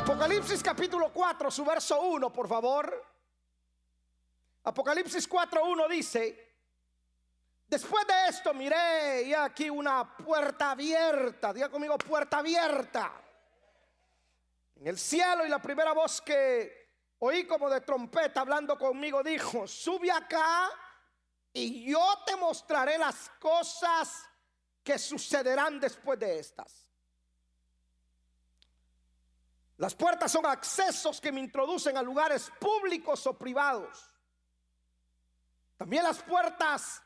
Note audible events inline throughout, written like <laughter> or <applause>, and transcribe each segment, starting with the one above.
Apocalipsis capítulo 4, su verso 1, por favor. Apocalipsis 4.1 dice, después de esto miré y aquí una puerta abierta, diga conmigo puerta abierta en el cielo y la primera voz que oí como de trompeta hablando conmigo dijo, sube acá y yo te mostraré las cosas que sucederán después de estas. Las puertas son accesos que me introducen a lugares públicos o privados. También las puertas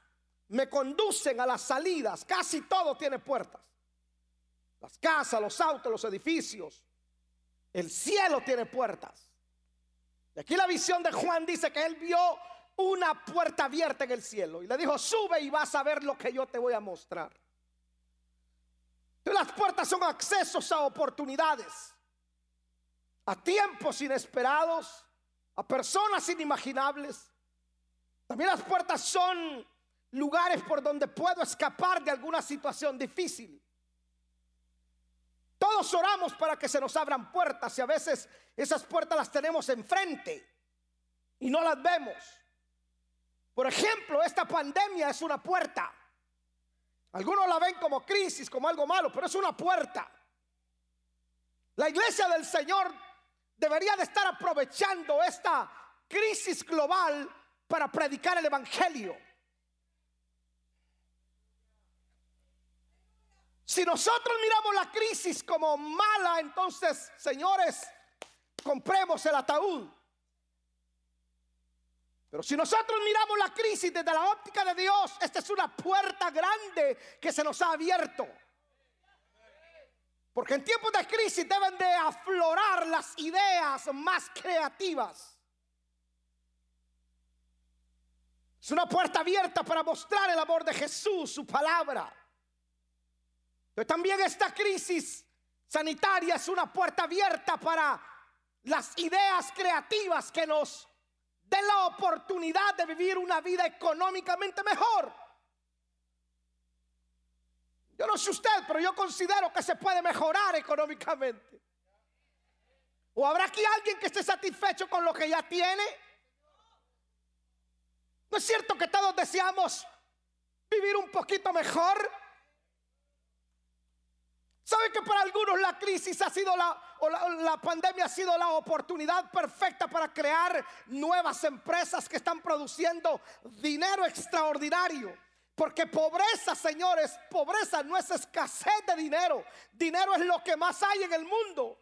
me conducen a las salidas. Casi todo tiene puertas. Las casas, los autos, los edificios. El cielo tiene puertas. Y aquí la visión de Juan dice que él vio una puerta abierta en el cielo. Y le dijo, sube y vas a ver lo que yo te voy a mostrar. las puertas son accesos a oportunidades, a tiempos inesperados, a personas inimaginables. También las puertas son lugares por donde puedo escapar de alguna situación difícil. Todos oramos para que se nos abran puertas y a veces esas puertas las tenemos enfrente y no las vemos. Por ejemplo, esta pandemia es una puerta. Algunos la ven como crisis, como algo malo, pero es una puerta. La iglesia del Señor debería de estar aprovechando esta crisis global para predicar el Evangelio. Si nosotros miramos la crisis como mala, entonces, señores, compremos el ataúd. Pero si nosotros miramos la crisis desde la óptica de Dios, esta es una puerta grande que se nos ha abierto. Porque en tiempos de crisis deben de aflorar las ideas más creativas. Es una puerta abierta para mostrar el amor de Jesús, su palabra. Pero también esta crisis sanitaria es una puerta abierta para las ideas creativas que nos den la oportunidad de vivir una vida económicamente mejor. Yo no sé usted, pero yo considero que se puede mejorar económicamente. ¿O habrá aquí alguien que esté satisfecho con lo que ya tiene? ¿No es cierto que todos deseamos vivir un poquito mejor? ¿Sabe que para algunos la crisis ha sido la, o la, la, pandemia ha sido la oportunidad perfecta para crear nuevas empresas que están produciendo dinero extraordinario? Porque pobreza, señores, pobreza no es escasez de dinero. Dinero es lo que más hay en el mundo.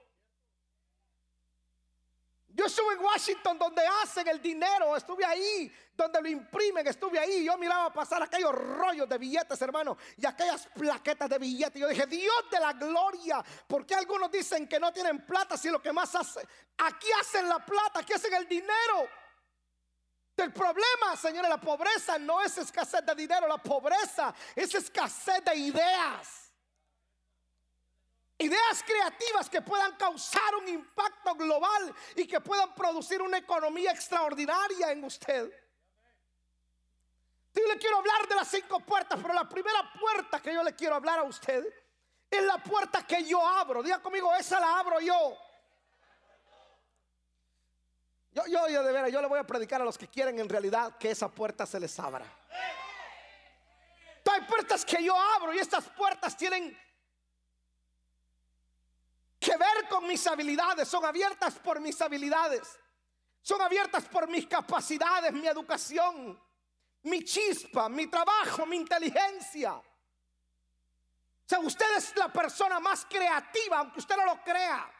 Yo estuve en Washington donde hacen el dinero, estuve ahí, donde lo imprimen, estuve ahí. Yo miraba pasar aquellos rollos de billetes, hermano, y aquellas plaquetas de billetes. Yo dije, Dios de la gloria, porque algunos dicen que no tienen plata si lo que más hace, aquí hacen la plata, aquí hacen el dinero. El problema, señores, la pobreza no es escasez de dinero, la pobreza es escasez de ideas. Ideas creativas que puedan causar un impacto global y que puedan producir una economía extraordinaria en usted. Yo le quiero hablar de las cinco puertas, pero la primera puerta que yo le quiero hablar a usted es la puerta que yo abro. Diga conmigo, esa la abro yo. Yo, yo, yo de veras, yo le voy a predicar a los que quieren en realidad que esa puerta se les abra. Hay puertas que yo abro y estas puertas tienen que ver con mis habilidades, son abiertas por mis habilidades, son abiertas por mis capacidades, mi educación, mi chispa, mi trabajo, mi inteligencia. O sea, usted es la persona más creativa, aunque usted no lo crea.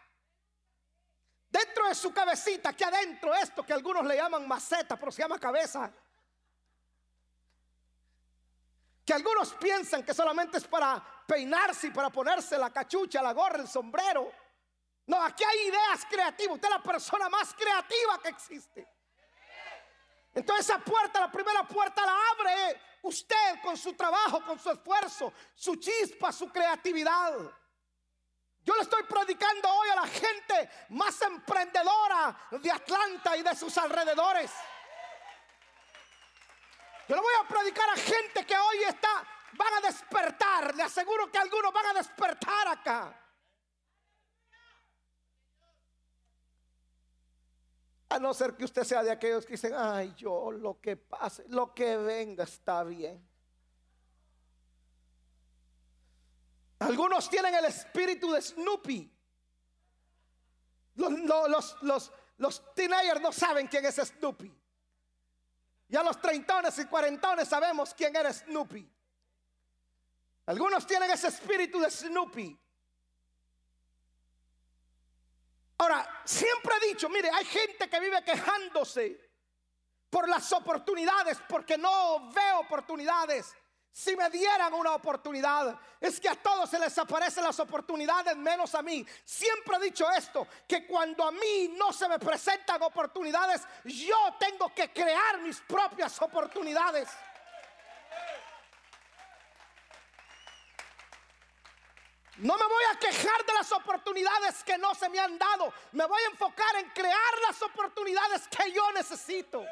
Dentro de su cabecita, aquí adentro, esto que algunos le llaman maceta, pero se llama cabeza. Que algunos piensan que solamente es para peinarse y para ponerse la cachucha, la gorra, el sombrero. No, aquí hay ideas creativas. Usted es la persona más creativa que existe. Entonces esa puerta, la primera puerta la abre usted con su trabajo, con su esfuerzo, su chispa, su creatividad. Yo le estoy predicando hoy a la gente más emprendedora de Atlanta y de sus alrededores. Yo le voy a predicar a gente que hoy está, van a despertar. Le aseguro que algunos van a despertar acá. A no ser que usted sea de aquellos que dicen, ay, yo lo que pase, lo que venga está bien. Algunos tienen el espíritu de Snoopy. Los, los, teenagers no saben quién es Snoopy. Ya los treintones y cuarentones sabemos quién era Snoopy. Algunos tienen ese espíritu de Snoopy. Ahora, siempre he dicho, mire, hay gente que vive quejándose por las oportunidades, porque no ve oportunidades. Si me dieran una oportunidad, es que a todos se les aparecen las oportunidades menos a mí. Siempre he dicho esto, que cuando a mí no se me presentan oportunidades, yo tengo que crear mis propias oportunidades. No me voy a quejar de las oportunidades que no se me han dado. Me voy a enfocar en crear las oportunidades que yo necesito.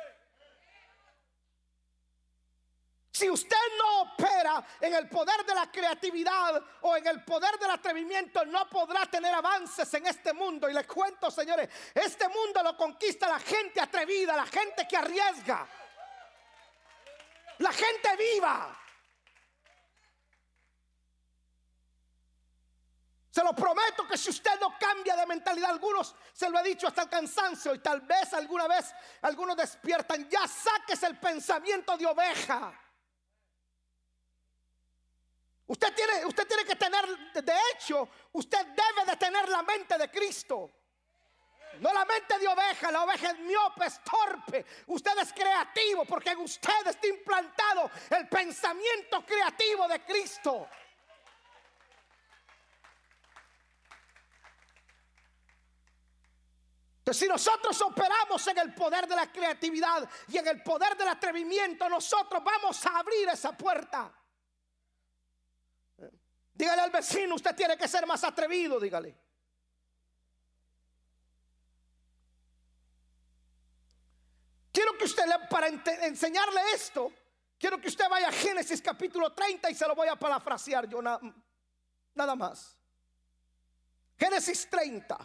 Si usted no opera en el poder de la creatividad o en el poder del atrevimiento, no podrá tener avances en este mundo. Y les cuento, señores, este mundo lo conquista la gente atrevida, la gente que arriesga, la gente viva. Se lo prometo que si usted no cambia de mentalidad, algunos se lo he dicho hasta el cansancio y tal vez alguna vez algunos despiertan, ya saques el pensamiento de oveja. Usted tiene, usted tiene que tener, de hecho, usted debe de tener la mente de Cristo. No la mente de oveja, la oveja es miope, es torpe. Usted es creativo porque en usted está implantado el pensamiento creativo de Cristo. Entonces, si nosotros operamos en el poder de la creatividad y en el poder del atrevimiento, nosotros vamos a abrir esa puerta. Dígale al vecino, usted tiene que ser más atrevido, dígale. Quiero que usted, para enseñarle esto, quiero que usted vaya a Génesis capítulo 30 y se lo voy a parafrasear yo nada más. Génesis 30.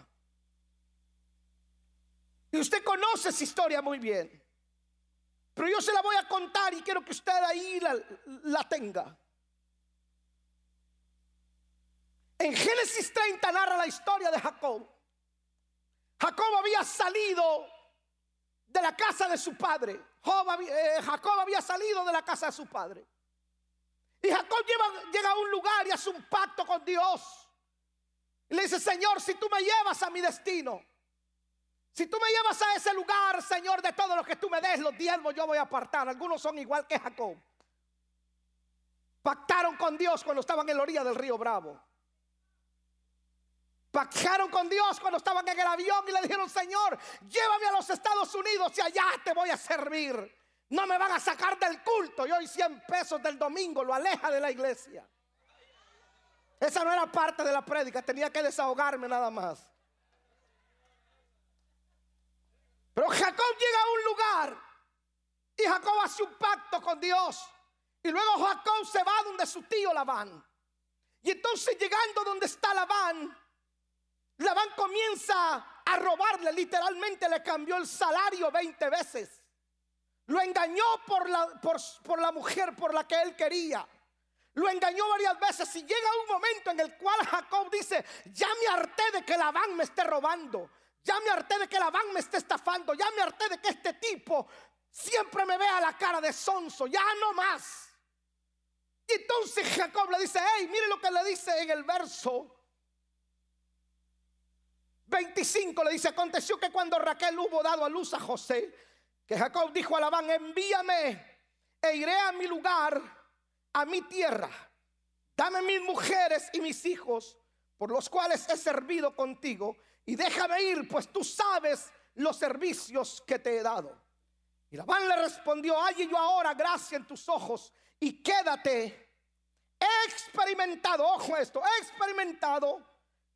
Y usted conoce esa historia muy bien. Pero yo se la voy a contar y quiero que usted ahí la, la tenga. En Génesis 30 narra la historia de Jacob. Jacob había salido de la casa de su padre. Eh, Jacob había salido de la casa de su padre. Y Jacob llega a un lugar y hace un pacto con Dios. Y le dice, Señor, si tú me llevas a mi destino, si tú me llevas a ese lugar, Señor, de todo lo que tú me des, los diezmos yo voy a apartar. Algunos son igual que Jacob. Pactaron con Dios cuando estaban en la orilla del río Bravo. Pactaron con Dios cuando estaban en el avión y le dijeron, Señor, llévame a los Estados Unidos y allá te voy a servir. No me van a sacar del culto. Y hoy 100 pesos del domingo lo aleja de la iglesia. Esa no era parte de la prédica, tenía que desahogarme nada más. Pero Jacob llega a un lugar y Jacob hace un pacto con Dios. Y luego Jacob se va donde su tío Labán. Y entonces llegando donde está Labán, Labán comienza a robarle, literalmente le cambió el salario 20 veces. Lo engañó por la, mujer por la que él quería. Lo engañó varias veces y llega un momento en el cual Jacob dice, ya me harté de que Labán me esté robando. Ya me harté de que Labán me esté estafando. Ya me harté de que este tipo siempre me vea la cara de sonso. Ya no más. Y entonces Jacob le dice, hey, mire lo que le dice en el verso 25 le dice, aconteció que cuando Raquel hubo dado a luz a José, que Jacob dijo a Labán, envíame e iré a mi lugar, a mi tierra. Dame mis mujeres y mis hijos, por los cuales he servido contigo, y déjame ir, pues tú sabes los servicios que te he dado. Y Labán le respondió, halle yo ahora gracia en tus ojos y quédate. He experimentado, ojo esto, he experimentado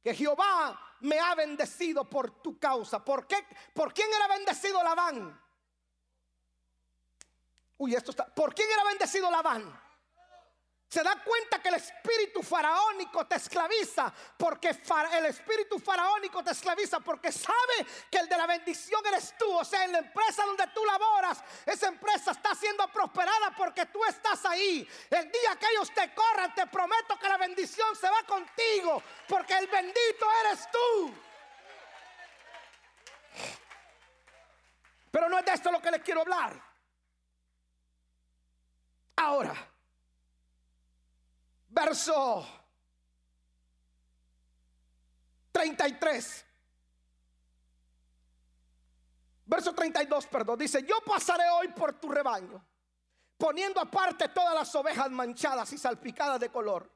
que Jehová me ha bendecido por tu causa. ¿Por qué? ¿Por quién era bendecido Labán? Uy, esto está. ¿Por quién era bendecido Labán? Se da cuenta que el espíritu faraónico te esclaviza, porque el espíritu faraónico te esclaviza, porque sabe que el de la bendición eres tú. O sea, en la empresa donde tú laboras, esa empresa está siendo prosperada porque tú estás ahí. El día que ellos te corran, te prometo que la bendición se va contigo, porque el bendito eres tú. Pero no es de esto lo que les quiero hablar. Ahora verso 33. Verso 32, perdón. Dice, yo pasaré hoy por tu rebaño, poniendo aparte todas las ovejas manchadas y salpicadas de color,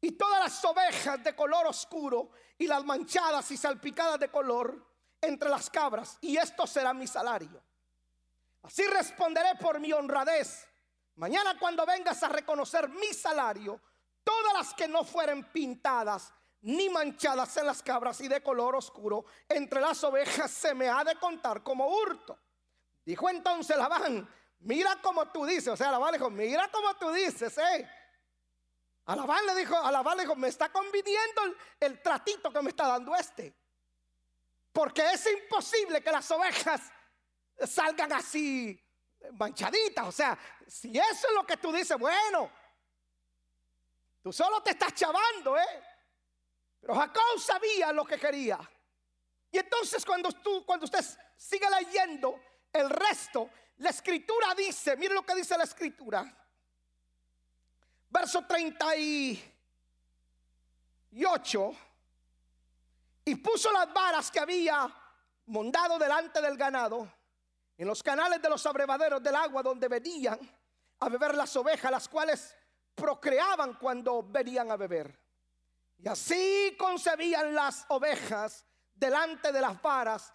y todas las ovejas de color oscuro, y las manchadas y salpicadas de color entre las cabras, y esto será mi salario. Así responderé por mi honradez. Mañana cuando vengas a reconocer mi salario, todas las que no fueren pintadas ni manchadas en las cabras y de color oscuro entre las ovejas se me ha de contar como hurto. Dijo entonces Labán, mira como tú dices, o sea, Labán le dijo, mira como tú dices, eh. A Labán le dijo, a Labán le dijo, me está conviniendo el, el tratito que me está dando este. Porque es imposible que las ovejas salgan así manchaditas. O sea, si eso es lo que tú dices, bueno, Tú solo te estás chavando, ¿eh? Pero Jacob sabía lo que quería. Y entonces cuando tú, cuando usted sigue leyendo el resto, la escritura dice, mire lo que dice la escritura. Verso 38. Y puso las varas que había mondado delante del ganado en los canales de los abrevaderos del agua donde venían a beber las ovejas, las cuales procreaban cuando venían a beber. Y así concebían las ovejas delante de las varas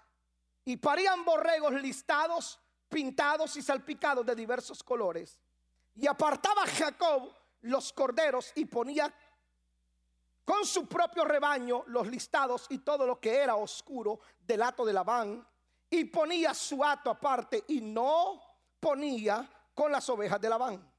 y parían borregos listados, pintados y salpicados de diversos colores. Y apartaba Jacob los corderos y ponía con su propio rebaño los listados y todo lo que era oscuro del hato de Labán. Y ponía su hato aparte y no ponía con las ovejas de Labán.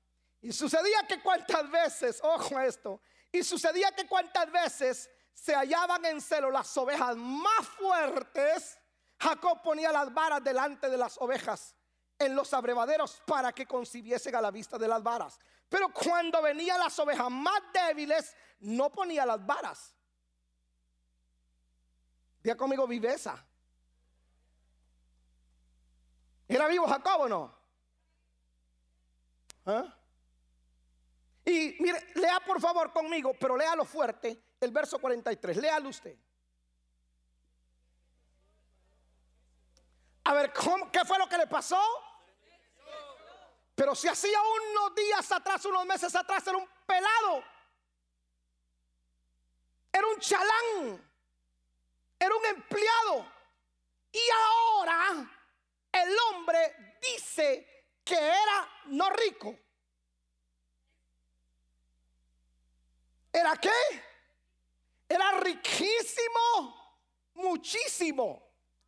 Y sucedía que cuantas veces, ojo a esto, y sucedía que cuantas veces se hallaban en celo las ovejas más fuertes, Jacob ponía las varas delante de las ovejas en los abrevaderos para que concibiesen a la vista de las varas. Pero cuando venían las ovejas más débiles, no ponía las varas. Día conmigo viveza. ¿Era vivo Jacob o no? ¿Ah? Y mire, lea por favor conmigo, pero léalo fuerte, el verso 43. Léalo usted. A ver, ¿qué fue lo que le pasó? Pero si hacía unos días atrás, unos meses atrás, era un pelado. Era un chalán. Era un empleado. Y ahora el hombre dice que era no rico. ¿Era qué? Era riquísimo,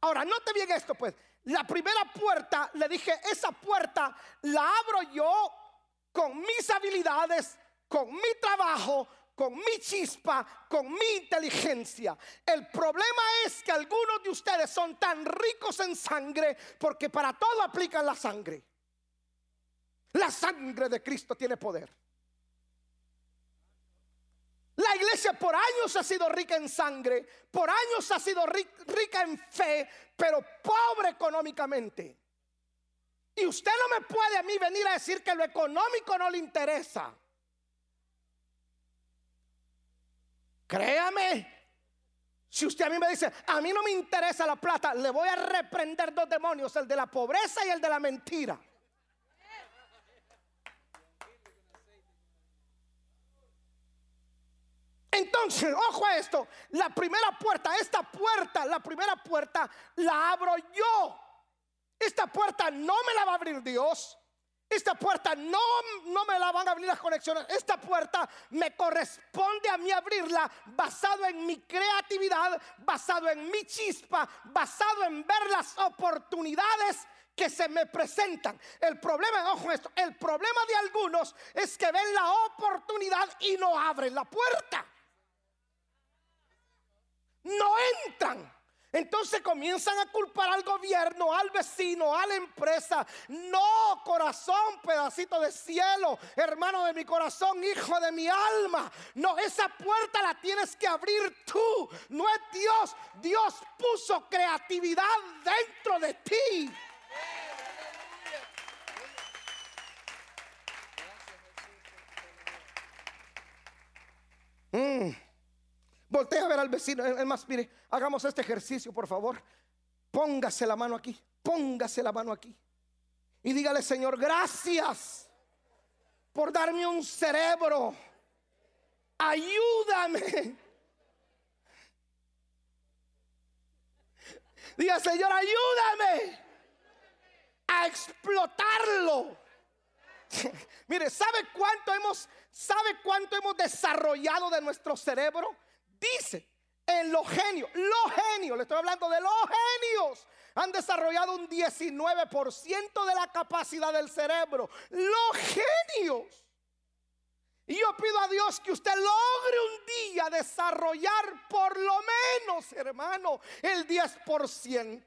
Ahora, note bien esto, pues. La primera puerta, le dije, esa puerta la abro yo con mis habilidades, con mi trabajo, con mi chispa, con mi inteligencia. El problema es que algunos de ustedes son tan ricos en sangre porque para todo aplican la sangre. La sangre de Cristo tiene poder. La iglesia por años ha sido rica en sangre, por años ha sido rica en fe, pero pobre económicamente. Y usted no me puede a mí venir a decir que lo económico no le interesa. Créame, si usted a mí me dice, a mí no me interesa la plata, le voy a reprender dos demonios, el de la pobreza y el de la mentira. Entonces, ojo a esto, la primera puerta, esta puerta, la primera puerta la abro yo. Esta puerta no me la va a abrir Dios. Esta puerta no, no me la van a abrir las conexiones. Esta puerta me corresponde a mí abrirla basado en mi creatividad, basado en mi chispa, basado en ver las oportunidades que se me presentan. El problema, ojo esto, el problema de algunos es que ven la oportunidad y no abren la puerta. No entran. Entonces comienzan a culpar al gobierno, al vecino, a la empresa. No, corazón, pedacito de cielo, hermano de mi corazón, hijo de mi alma. No, esa puerta la tienes que abrir tú. No es Dios. Dios puso creatividad dentro de ti. Mm. Voltea a ver al vecino. Es más, mire, hagamos este ejercicio, por favor. Póngase la mano aquí. Póngase la mano aquí. Y dígale, Señor, gracias por darme un cerebro. Ayúdame. Diga, Señor, ayúdame a explotarlo. <laughs> Mire, ¿sabe cuánto hemos sabe cuánto hemos desarrollado de nuestro cerebro? Dice, en los genios, los genios, le estoy hablando de los genios, han desarrollado un 19% de la capacidad del cerebro. Los genios. Y yo pido a Dios que usted logre un día desarrollar por lo menos, hermano, el 10%.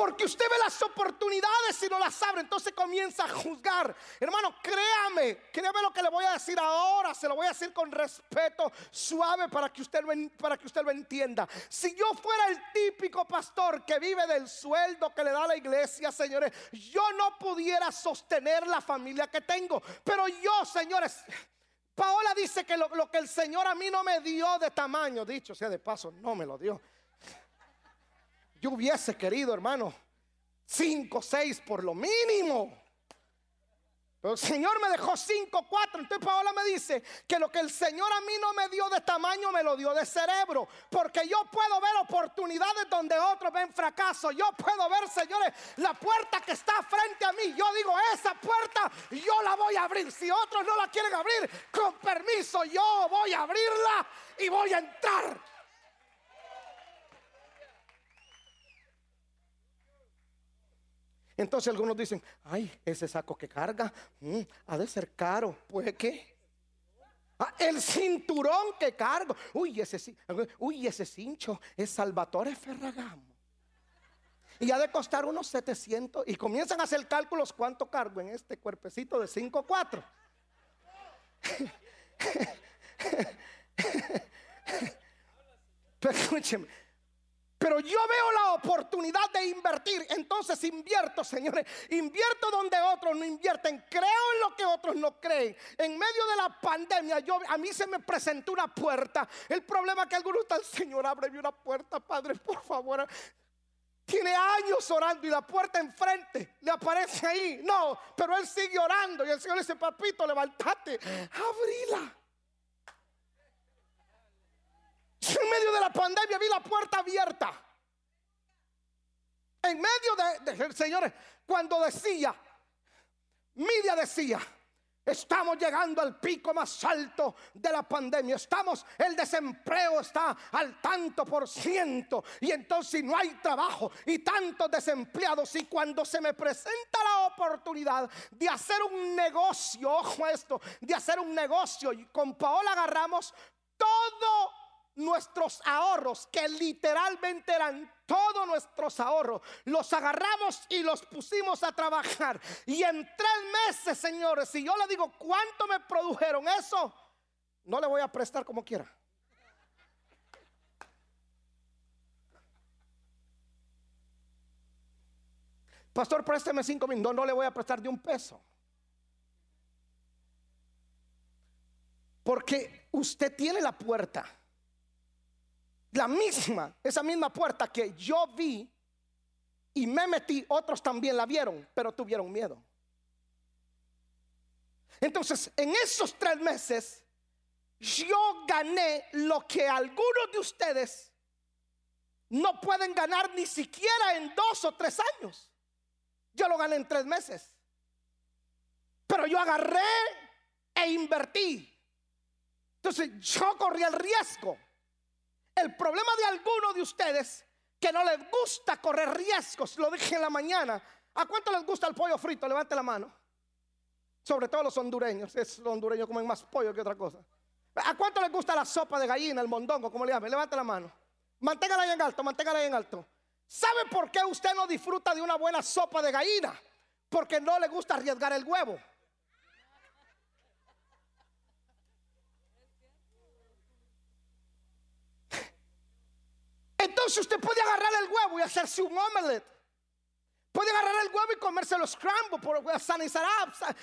Porque usted ve las oportunidades y no las abre, entonces comienza a juzgar. Hermano, créame, créame lo que le voy a decir ahora, se lo voy a decir con respeto, suave para que usted lo, para que usted lo entienda. Si yo fuera el típico pastor que vive del sueldo que le da la iglesia, señores, yo no pudiera sostener la familia que tengo. Pero yo, señores, Paola dice que lo, lo que el Señor a mí no me dio de tamaño, dicho sea de paso, no me lo dio. Yo hubiese querido, hermano, cinco, seis por lo mínimo. Pero el Señor me dejó cinco, cuatro. Entonces Paola me dice que lo que el Señor a mí no me dio de tamaño, me lo dio de cerebro. Porque yo puedo ver oportunidades donde otros ven fracaso. Yo puedo ver, señores, la puerta que está frente a mí. Yo digo, esa puerta yo la voy a abrir. Si otros no la quieren abrir, con permiso, yo voy a abrirla y voy a entrar. Entonces algunos dicen, ay, ese saco que carga, mm, ha de ser caro. Pues qué. Ah, el cinturón que cargo. Uy, ese, uy, ese cincho es Salvatore Ferragamo. Y ha de costar unos 700. Y comienzan a hacer cálculos cuánto cargo en este cuerpecito de 5'4. <laughs> Pero escúcheme, pero yo veo la oportunidad de invertir. Entonces invierto, señores. Invierto donde otros no invierten. Creo en lo que otros no creen. En medio de la pandemia, a mí se me presentó una puerta. El problema es que algunos están, Señor, ábreme una puerta, Padre, por favor. Tiene años orando y la puerta enfrente le aparece ahí. No, pero él sigue orando. Y el Señor le dice, papito, levántate, abrila. En medio de la pandemia vi la puerta abierta. En medio de, señores, cuando decía, Media decía, Estamos llegando al pico más alto de la pandemia. Estamos, el desempleo está al tanto por ciento. Y entonces no hay trabajo y tantos desempleados. Y cuando se me presenta la oportunidad de hacer un negocio, ojo esto, de hacer un negocio. Y con Paola agarramos todo nuestros ahorros, que literalmente eran todos nuestros ahorros, los agarramos y los pusimos a trabajar. Y en tres meses, señores, si yo le digo cuánto me produjeron eso, no le voy a prestar como quiera. Pastor, présteme cinco mil. No, no le voy a prestar de un peso. Porque usted tiene la puerta la misma, esa misma puerta que yo vi y me metí, otros también la vieron, pero tuvieron miedo. Entonces, en esos tres meses, yo gané lo que algunos de ustedes no pueden ganar ni siquiera en dos o tres años. Yo lo gané en tres meses. Pero yo agarré e invertí. Entonces yo corrí el riesgo el problema de algunos de ustedes que no les gusta correr riesgos. Lo dije en la mañana. ¿A cuánto les gusta el pollo frito? Levante la mano. Sobre todo los hondureños. Es, los hondureños comen más pollo que otra cosa. ¿A cuánto les gusta la sopa de gallina, el mondongo, como le llaman? Levante la mano. Manténgala ahí en alto, manténgala ahí en alto. ¿Sabe por qué usted no disfruta de una buena sopa de gallina? Porque no le gusta arriesgar el huevo. Entonces usted puede agarrar el huevo y hacerse un omelette. Puede agarrar el huevo y comerse los scramble por sanizar.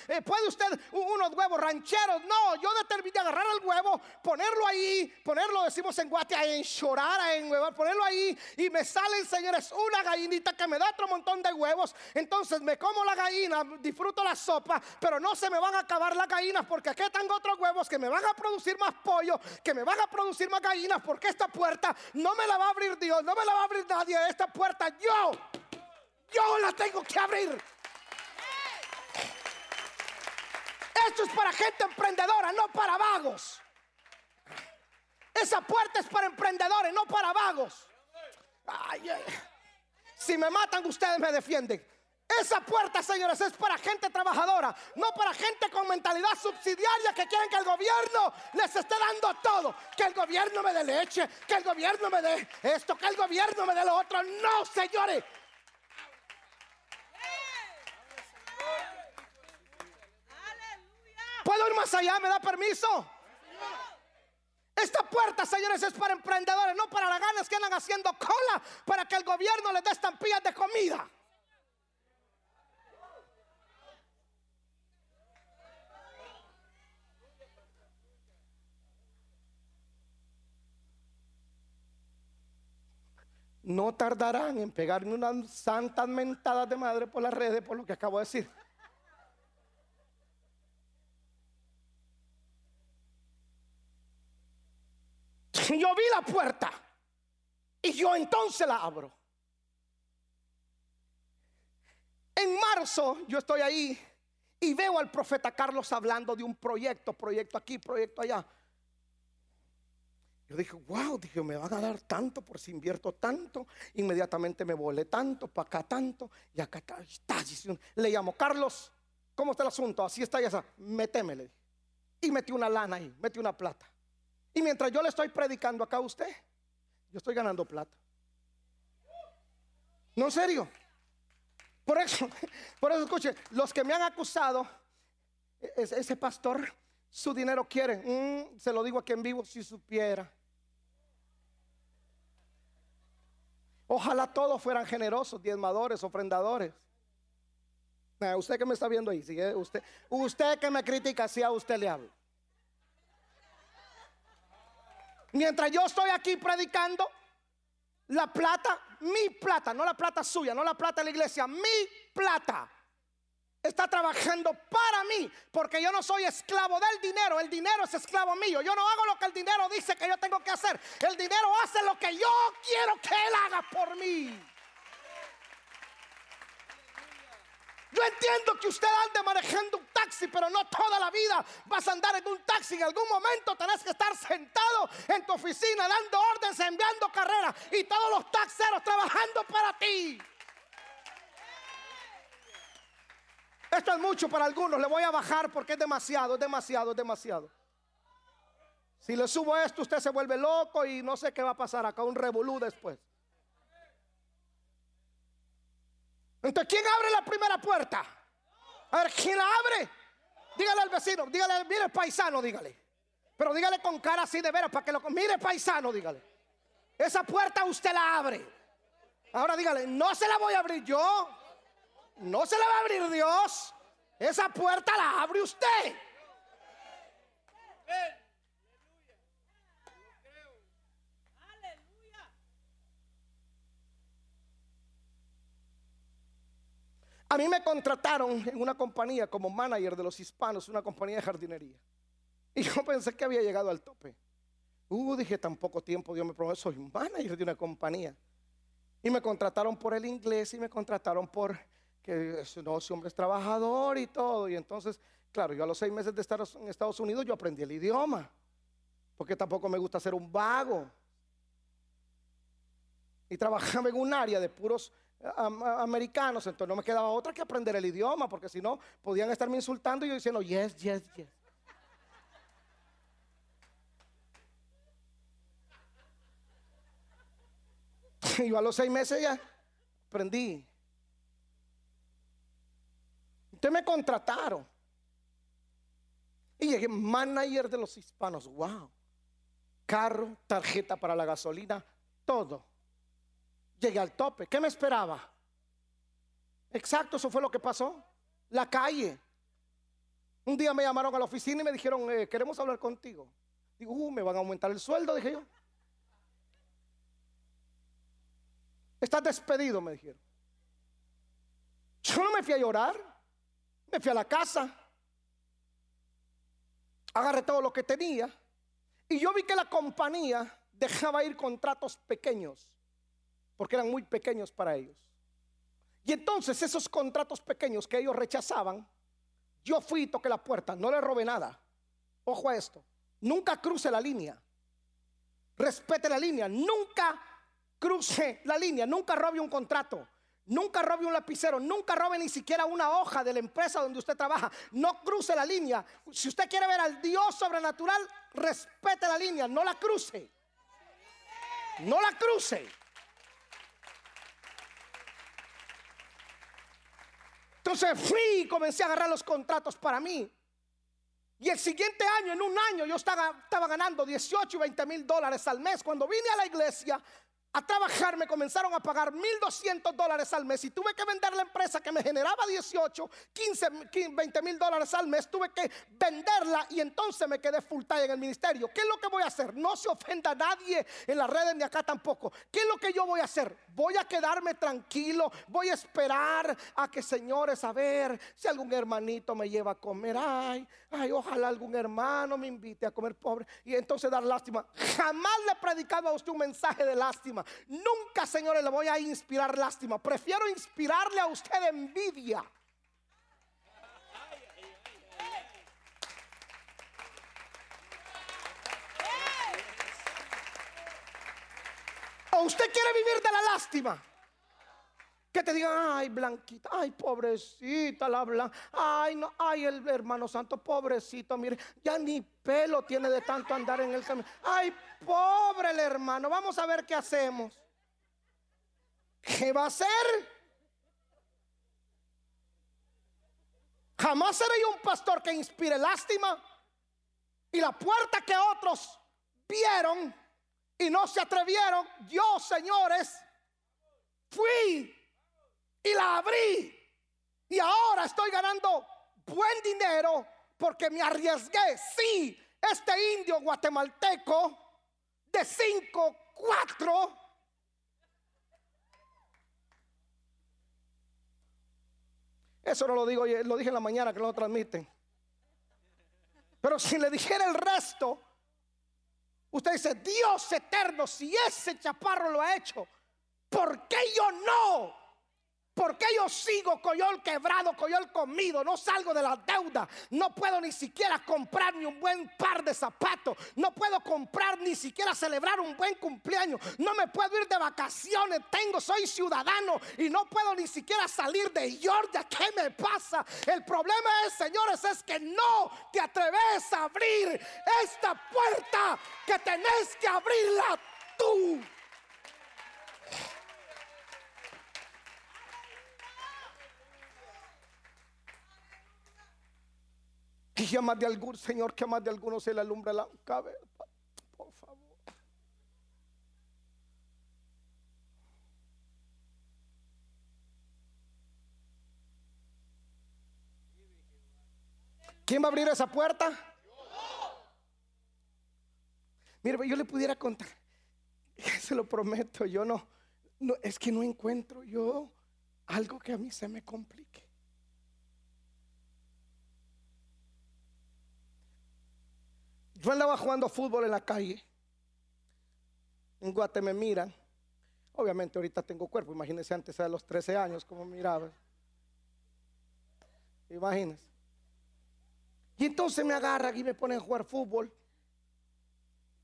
Eh, puede usted unos huevos rancheros. No, yo determiné agarrar el huevo, ponerlo ahí, ponerlo, decimos en Guate, a enchorar, a huevo, ponerlo ahí. Y me salen, señores, una gallinita que me da otro montón de huevos. Entonces me como la gallina, disfruto la sopa, pero no se me van a acabar las gallinas porque aquí tengo otros huevos que me van a producir más pollo, que me van a producir más gallinas porque esta puerta no me la va a abrir Dios, no me la va a abrir nadie. Esta puerta yo yo la tengo que abrir. Esto es para gente emprendedora, no para vagos. Esa puerta es para emprendedores, no para vagos. Si me matan, ustedes me defienden. Esa puerta, señores, es para gente trabajadora, no para gente con mentalidad subsidiaria que quieren que el gobierno les esté dando todo. Que el gobierno me dé leche, que el gobierno me dé esto, que el gobierno me dé lo otro. No, señores, ¿Puedo ir más allá? ¿Me da permiso? Esta puerta, señores, es para emprendedores, no para las ganas que andan haciendo cola para que el gobierno les dé estampillas de comida. No tardarán en pegarme unas santas mentadas de madre por las redes por lo que acabo de decir. Yo vi la puerta y yo entonces la abro. En marzo yo estoy ahí y veo al profeta Carlos hablando de un proyecto, proyecto aquí, proyecto allá. Yo dije, wow, dije, me van a dar tanto por si invierto tanto. Inmediatamente me volé tanto, para acá tanto, y acá está. Le llamo, Carlos, ¿cómo está el asunto? Así está, ya está. Metémele. Y metí una lana ahí, metí una plata. Y mientras yo le estoy predicando acá a usted, yo estoy ganando plata. No, en serio. Por eso, <laughs> por eso escuche, los que me han acusado, ese pastor, su dinero quiere. Mm, se lo digo aquí en vivo si supiera. Ojalá todos fueran generosos, diezmadores, ofrendadores. usted que me está viendo ahí, usted, usted que me critica, si a usted le hablo. Mientras yo estoy aquí predicando, la plata, mi plata, no la plata suya, no la plata de la iglesia, mi plata está trabajando para mí, porque yo no soy esclavo del dinero, el dinero es esclavo mío. Yo no hago lo que el dinero dice que yo tengo que hacer, el dinero hace lo que yo quiero que él haga por mí. Yo entiendo que usted ande manejando un taxi, pero no toda la vida vas a andar en un taxi. En algún momento tenés que estar sentado en tu oficina dando órdenes, enviando carreras y todos los taxeros trabajando para ti. Esto es mucho para algunos. Le voy a bajar porque es demasiado, es demasiado, es demasiado. Si le subo esto, usted se vuelve loco y no sé qué va a pasar acá, un revolú después. Entonces, ¿quién abre la primera puerta? A ver, ¿quién la abre? Dígale al vecino, dígale, mire paisano, dígale. Pero dígale con cara así de veras para que lo... Mire paisano, dígale. Esa puerta usted la abre. Ahora dígale, no se la voy a abrir yo. No se la va a abrir Dios. Esa puerta la abre usted. A mí me contrataron en una compañía como manager de los hispanos, una compañía de jardinería. Y yo pensé que había llegado al tope. Uh, dije, tan poco tiempo Dios me prometió, soy manager de una compañía. Y me contrataron por el inglés y me contrataron por que no, ese hombre es trabajador y todo. Y entonces, claro, yo a los seis meses de estar en Estados Unidos yo aprendí el idioma. Porque tampoco me gusta ser un vago. Y trabajaba en un área de puros americanos, entonces no me quedaba otra que aprender el idioma, porque si no, podían estarme insultando y yo diciendo, yes, yes, yes. <laughs> Y yo a los seis meses ya aprendí. Entonces me contrataron. Y llegué manager de los hispanos. Wow. Carro, tarjeta para la gasolina, todo. Llegué al tope. ¿Qué me esperaba? Exacto, eso fue lo que pasó. La calle. Un día me llamaron a la oficina y me dijeron, eh, queremos hablar contigo. Digo, uh, me van a aumentar el sueldo, dije yo. Estás despedido, me dijeron. Yo no me fui a llorar, me fui a la casa, agarré todo lo que tenía y yo vi que la compañía dejaba ir contratos pequeños, porque eran muy pequeños para ellos. Y entonces esos contratos pequeños que ellos rechazaban, yo fui y toqué la puerta, no le robé nada. Ojo a esto, nunca cruce la línea, respete la línea, nunca cruce la línea, nunca robe un contrato. Nunca robe un lapicero, nunca robe ni siquiera una hoja de la empresa donde usted trabaja. No cruce la línea. Si usted quiere ver al Dios sobrenatural, respete la línea, no la cruce. No la cruce. Entonces fui y comencé a agarrar los contratos para mí. Y el siguiente año, en un año, yo estaba, estaba ganando 18 y 20 mil dólares al mes. Cuando vine a la iglesia, a trabajar me comenzaron a pagar 1.200 dólares al mes y tuve que vender la empresa que me generaba 18, 15, 20 mil dólares al mes. Tuve que venderla y entonces me quedé full time en el ministerio. ¿Qué es lo que voy a hacer? No se ofenda a nadie en las redes ni acá tampoco. ¿Qué es lo que yo voy a hacer? Voy a quedarme tranquilo. Voy a esperar a que señores, a ver si algún hermanito me lleva a comer. Ay, ay, ojalá algún hermano me invite a comer pobre y entonces dar lástima. Jamás le he predicado a usted un mensaje de lástima. Nunca, señores, le voy a inspirar lástima. Prefiero inspirarle a usted envidia. ¿O usted quiere vivir de la lástima? Que te digan, ay, Blanquita, ay, pobrecita la blanca, ay, no, ay, el hermano santo, pobrecito, mire, ya ni pelo tiene de tanto andar en el camino. Ay, pobre el hermano, vamos a ver qué hacemos. ¿Qué va a hacer? Jamás seré yo un pastor que inspire lástima. Y la puerta que otros vieron y no se atrevieron, yo, señores, fui y la abrí. Y ahora estoy ganando buen dinero porque me arriesgué. Sí, este indio guatemalteco de 5, 4. Eso no lo digo, lo dije en la mañana que lo transmiten. Pero si le dijera el resto, usted dice, Dios eterno, si ese chaparro lo ha hecho, ¿por qué yo no? ¿Por qué yo sigo coyol quebrado, coyol comido? No salgo de la deuda. No puedo ni siquiera comprar ni un buen par de zapatos. No puedo comprar ni siquiera celebrar un buen cumpleaños. No me puedo ir de vacaciones. Tengo, soy ciudadano y no puedo ni siquiera salir de Georgia. ¿Qué me pasa? El problema es, señores, es que no te atreves a abrir esta puerta que tenés que abrirla tú. Y ya más de algún, Señor, que más de alguno se le alumbra la cabeza. Por favor. ¿Quién va a abrir esa puerta? Mire, yo le pudiera contar, <laughs> se lo prometo, yo no, no, es que no encuentro yo algo que a mí se me complique. Yo andaba jugando fútbol en la calle. En Guate me miran. Obviamente ahorita tengo cuerpo. Imagínense antes a los 13 años como miraba. Imagínense. Y entonces me agarran y me ponen a jugar fútbol.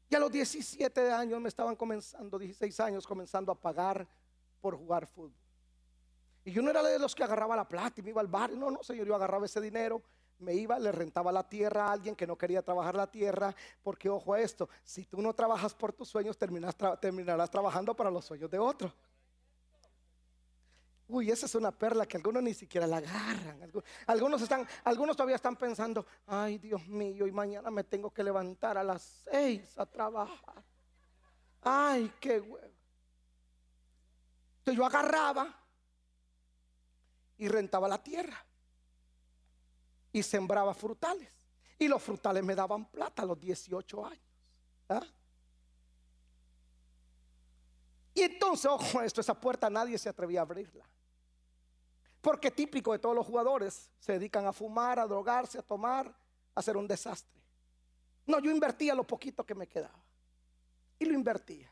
Y a los 17 años me estaban comenzando, 16 años, comenzando a pagar por jugar fútbol. Y yo no era de los que agarraba la plata y me iba al bar. No, no, señor, yo agarraba ese dinero, me iba, le rentaba la tierra a alguien que no quería trabajar la tierra. Porque, ojo a esto, si tú no trabajas por tus sueños, terminarás trabajando para los sueños de otro. Uy, esa es una perla que algunos ni siquiera la agarran. Algunos, están, algunos todavía están pensando, ay Dios mío, y mañana me tengo que levantar a las seis a trabajar. Ay, qué huevo. Entonces yo agarraba y rentaba la tierra y sembraba frutales. Y los frutales me daban plata a los 18 años. ¿ah? Y entonces, ojo, esto, esa puerta nadie se atrevía a abrirla. Porque típico de todos los jugadores, se dedican a fumar, a drogarse, a tomar, a hacer un desastre. No, yo invertía lo poquito que me quedaba. Y lo invertía.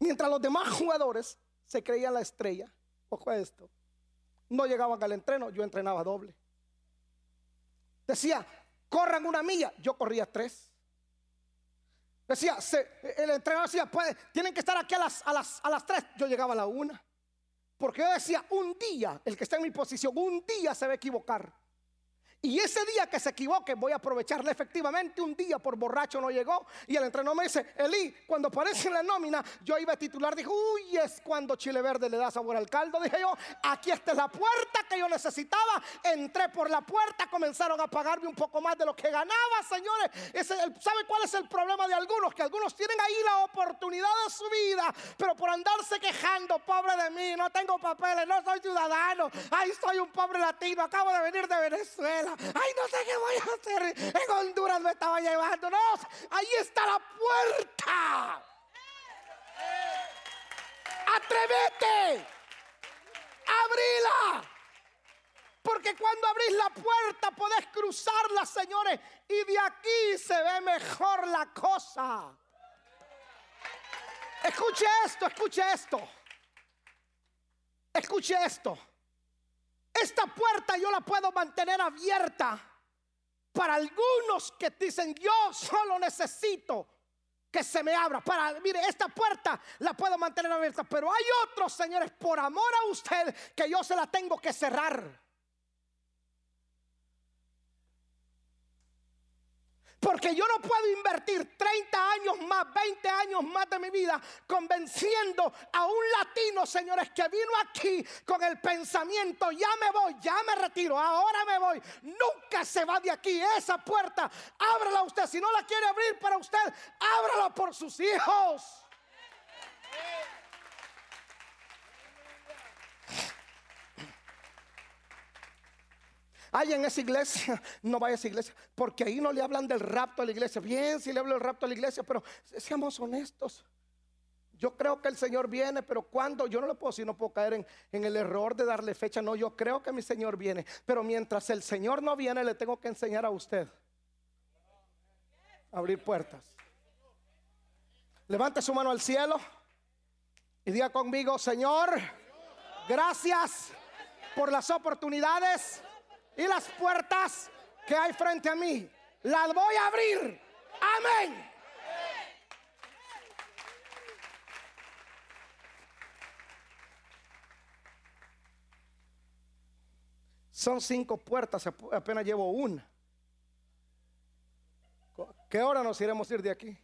Mientras los demás jugadores se creían la estrella, ojo a esto, no llegaban al entreno, yo entrenaba doble. Decía, corran una milla, yo corría tres. Decía, el entrenador decía, tienen que estar aquí a las, a, las, a las tres, yo llegaba a la una. Porque yo decía, un día, el que está en mi posición, un día se va a equivocar. Y ese día que se equivoque, voy a aprovecharle efectivamente. Un día por borracho no llegó. Y el entrenador me dice, Eli, cuando aparece en la nómina, yo iba a titular. Dijo, uy, es cuando Chile Verde le da sabor al caldo. Dije yo, aquí está la puerta que yo necesitaba. Entré por la puerta, comenzaron a pagarme un poco más de lo que ganaba, señores. ¿Sabe cuál es el problema de algunos? Que algunos tienen ahí la oportunidad de su vida, pero por andarse quejando, pobre de mí, no tengo papeles, no soy ciudadano. Ay, soy un pobre latino, acabo de venir de Venezuela. Ay, no sé qué voy a hacer. En Honduras me estaba llevando. No, ahí está la puerta. Atrévete. Abrila. Porque cuando abrís la puerta podés cruzarla, señores. Y de aquí se ve mejor la cosa. Escuche esto, escuche esto. Escuche esto. Esta puerta yo la puedo mantener abierta para algunos que dicen, yo solo necesito que se me abra. Para, mire, esta puerta la puedo mantener abierta, pero hay otros, señores, por amor a usted, que yo se la tengo que cerrar. Porque yo no puedo invertir 30 años más, 20 años más de mi vida convenciendo a un latino, señores, que vino aquí con el pensamiento, ya me voy, ya me retiro, ahora me voy. Nunca se va de aquí. Esa puerta, ábrala usted. Si no la quiere abrir para usted, ábrala por sus hijos. Ay, en esa iglesia, <laughs> no vaya a esa iglesia, porque ahí no le hablan del rapto a la iglesia. Bien, si le hablo del rapto a la iglesia, pero seamos honestos. Yo creo que el Señor viene, pero cuando yo no le puedo, si no puedo caer en, en, el error de darle fecha. No, yo creo que mi Señor viene, pero mientras el Señor no viene, le tengo que enseñar a usted abrir puertas. Levante su mano al cielo y diga conmigo, Señor, gracias por las oportunidades y las puertas que hay frente a mí, las voy a abrir. Amén. Son cinco puertas, apenas llevo una. ¿Qué hora nos iremos ir de aquí?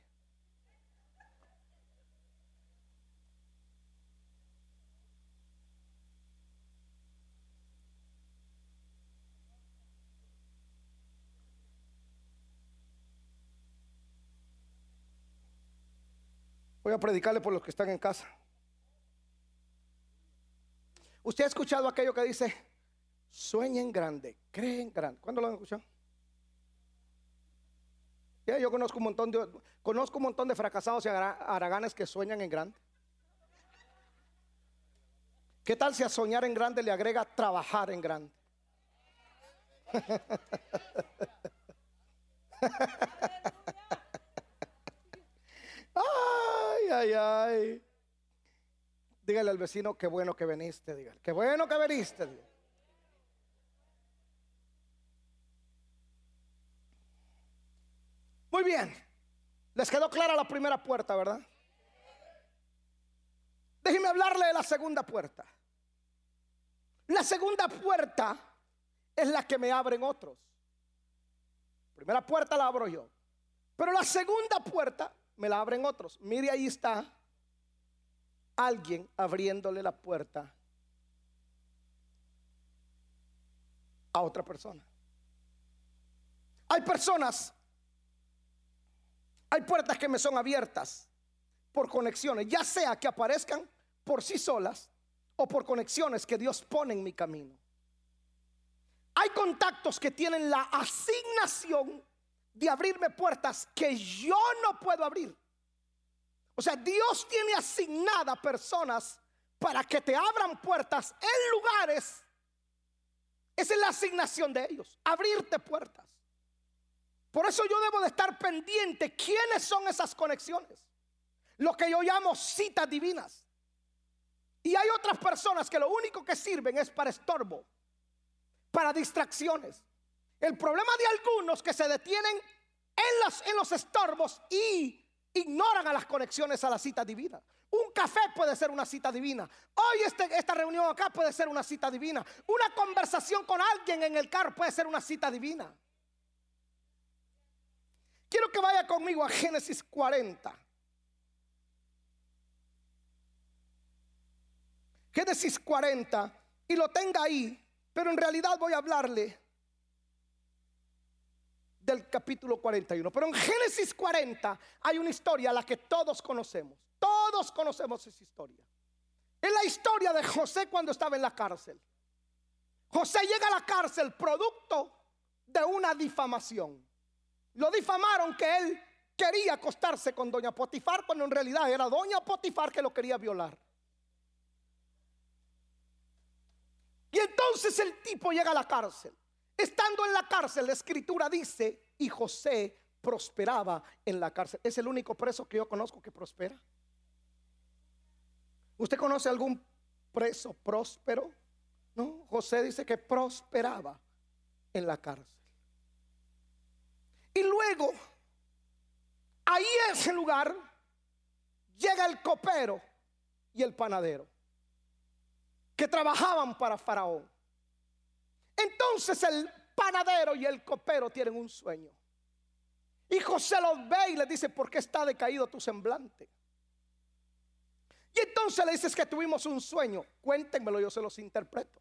Voy a predicarle por los que están en casa. Usted ha escuchado aquello que dice, sueñen grande, creen grande. ¿Cuándo lo han escuchado? yo conozco un montón de conozco un montón de fracasados y haraganes que sueñan en grande. ¿Qué tal si a soñar en grande le agrega trabajar en grande? <laughs> Ay, ay. Dígale al vecino, qué bueno que viniste, dígale. Qué bueno que viniste. Muy bien. Les quedó clara la primera puerta, ¿verdad? Déjeme hablarle de la segunda puerta. La segunda puerta es la que me abren otros. Primera puerta la abro yo. Pero la segunda puerta me la abren otros. Mire, ahí está alguien abriéndole la puerta a otra persona. Hay personas, hay puertas que me son abiertas por conexiones, ya sea que aparezcan por sí solas o por conexiones que Dios pone en mi camino. Hay contactos que tienen la asignación de abrirme puertas que yo no puedo abrir. O sea, Dios tiene asignada personas para que te abran puertas en lugares. Esa es la asignación de ellos, abrirte puertas. Por eso yo debo de estar pendiente quiénes son esas conexiones. Lo que yo llamo citas divinas. Y hay otras personas que lo único que sirven es para estorbo, para distracciones. El problema de algunos que se detienen en los, en los estorbos y ignoran a las conexiones a la cita divina. Un café puede ser una cita divina. Hoy este, esta reunión acá puede ser una cita divina. Una conversación con alguien en el carro puede ser una cita divina. Quiero que vaya conmigo a Génesis 40. Génesis 40 y lo tenga ahí, pero en realidad voy a hablarle del capítulo 41. Pero en Génesis 40 hay una historia a la que todos conocemos. Todos conocemos esa historia. Es la historia de José cuando estaba en la cárcel. José llega a la cárcel producto de una difamación. Lo difamaron que él quería acostarse con doña Potifar cuando en realidad era doña Potifar que lo quería violar. Y entonces el tipo llega a la cárcel. Estando en la cárcel, la escritura dice, y José prosperaba en la cárcel. Es el único preso que yo conozco que prospera. ¿Usted conoce algún preso próspero? No, José dice que prosperaba en la cárcel. Y luego, ahí en ese lugar, llega el copero y el panadero, que trabajaban para Faraón. Entonces el panadero y el copero tienen un sueño. Y José los ve y le dice, ¿por qué está decaído tu semblante? Y entonces le dices que tuvimos un sueño. Cuéntenmelo, yo se los interpreto.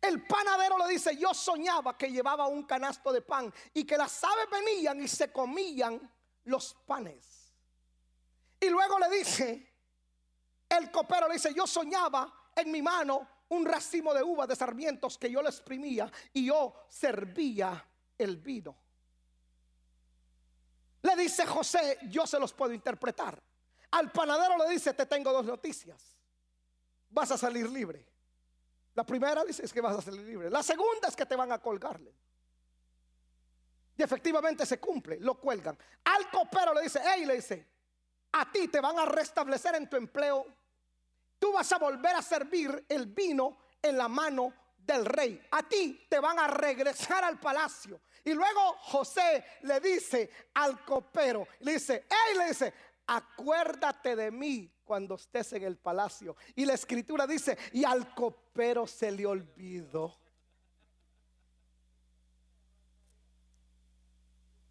El panadero le dice, yo soñaba que llevaba un canasto de pan y que las aves venían y se comían los panes. Y luego le dice, el copero le dice, yo soñaba en mi mano un racimo de uvas de sarmientos que yo le exprimía y yo servía el vino. Le dice José, yo se los puedo interpretar. Al panadero le dice, te tengo dos noticias. Vas a salir libre. La primera dice es que vas a salir libre. La segunda es que te van a colgarle. Y efectivamente se cumple, lo cuelgan. Al copero le dice, hey, le dice, a ti te van a restablecer en tu empleo tú vas a volver a servir el vino en la mano del rey. A ti te van a regresar al palacio. Y luego José le dice al copero, le dice, hey, le dice, acuérdate de mí cuando estés en el palacio. Y la escritura dice, y al copero se le olvidó.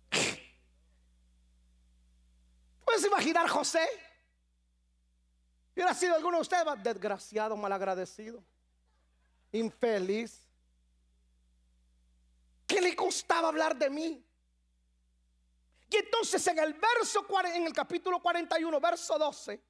<laughs> ¿Puedes imaginar José? Hubiera sido alguno de ustedes desgraciado, malagradecido, infeliz. ¿Qué le costaba hablar de mí? Y entonces en el verso en el capítulo 41, verso 12,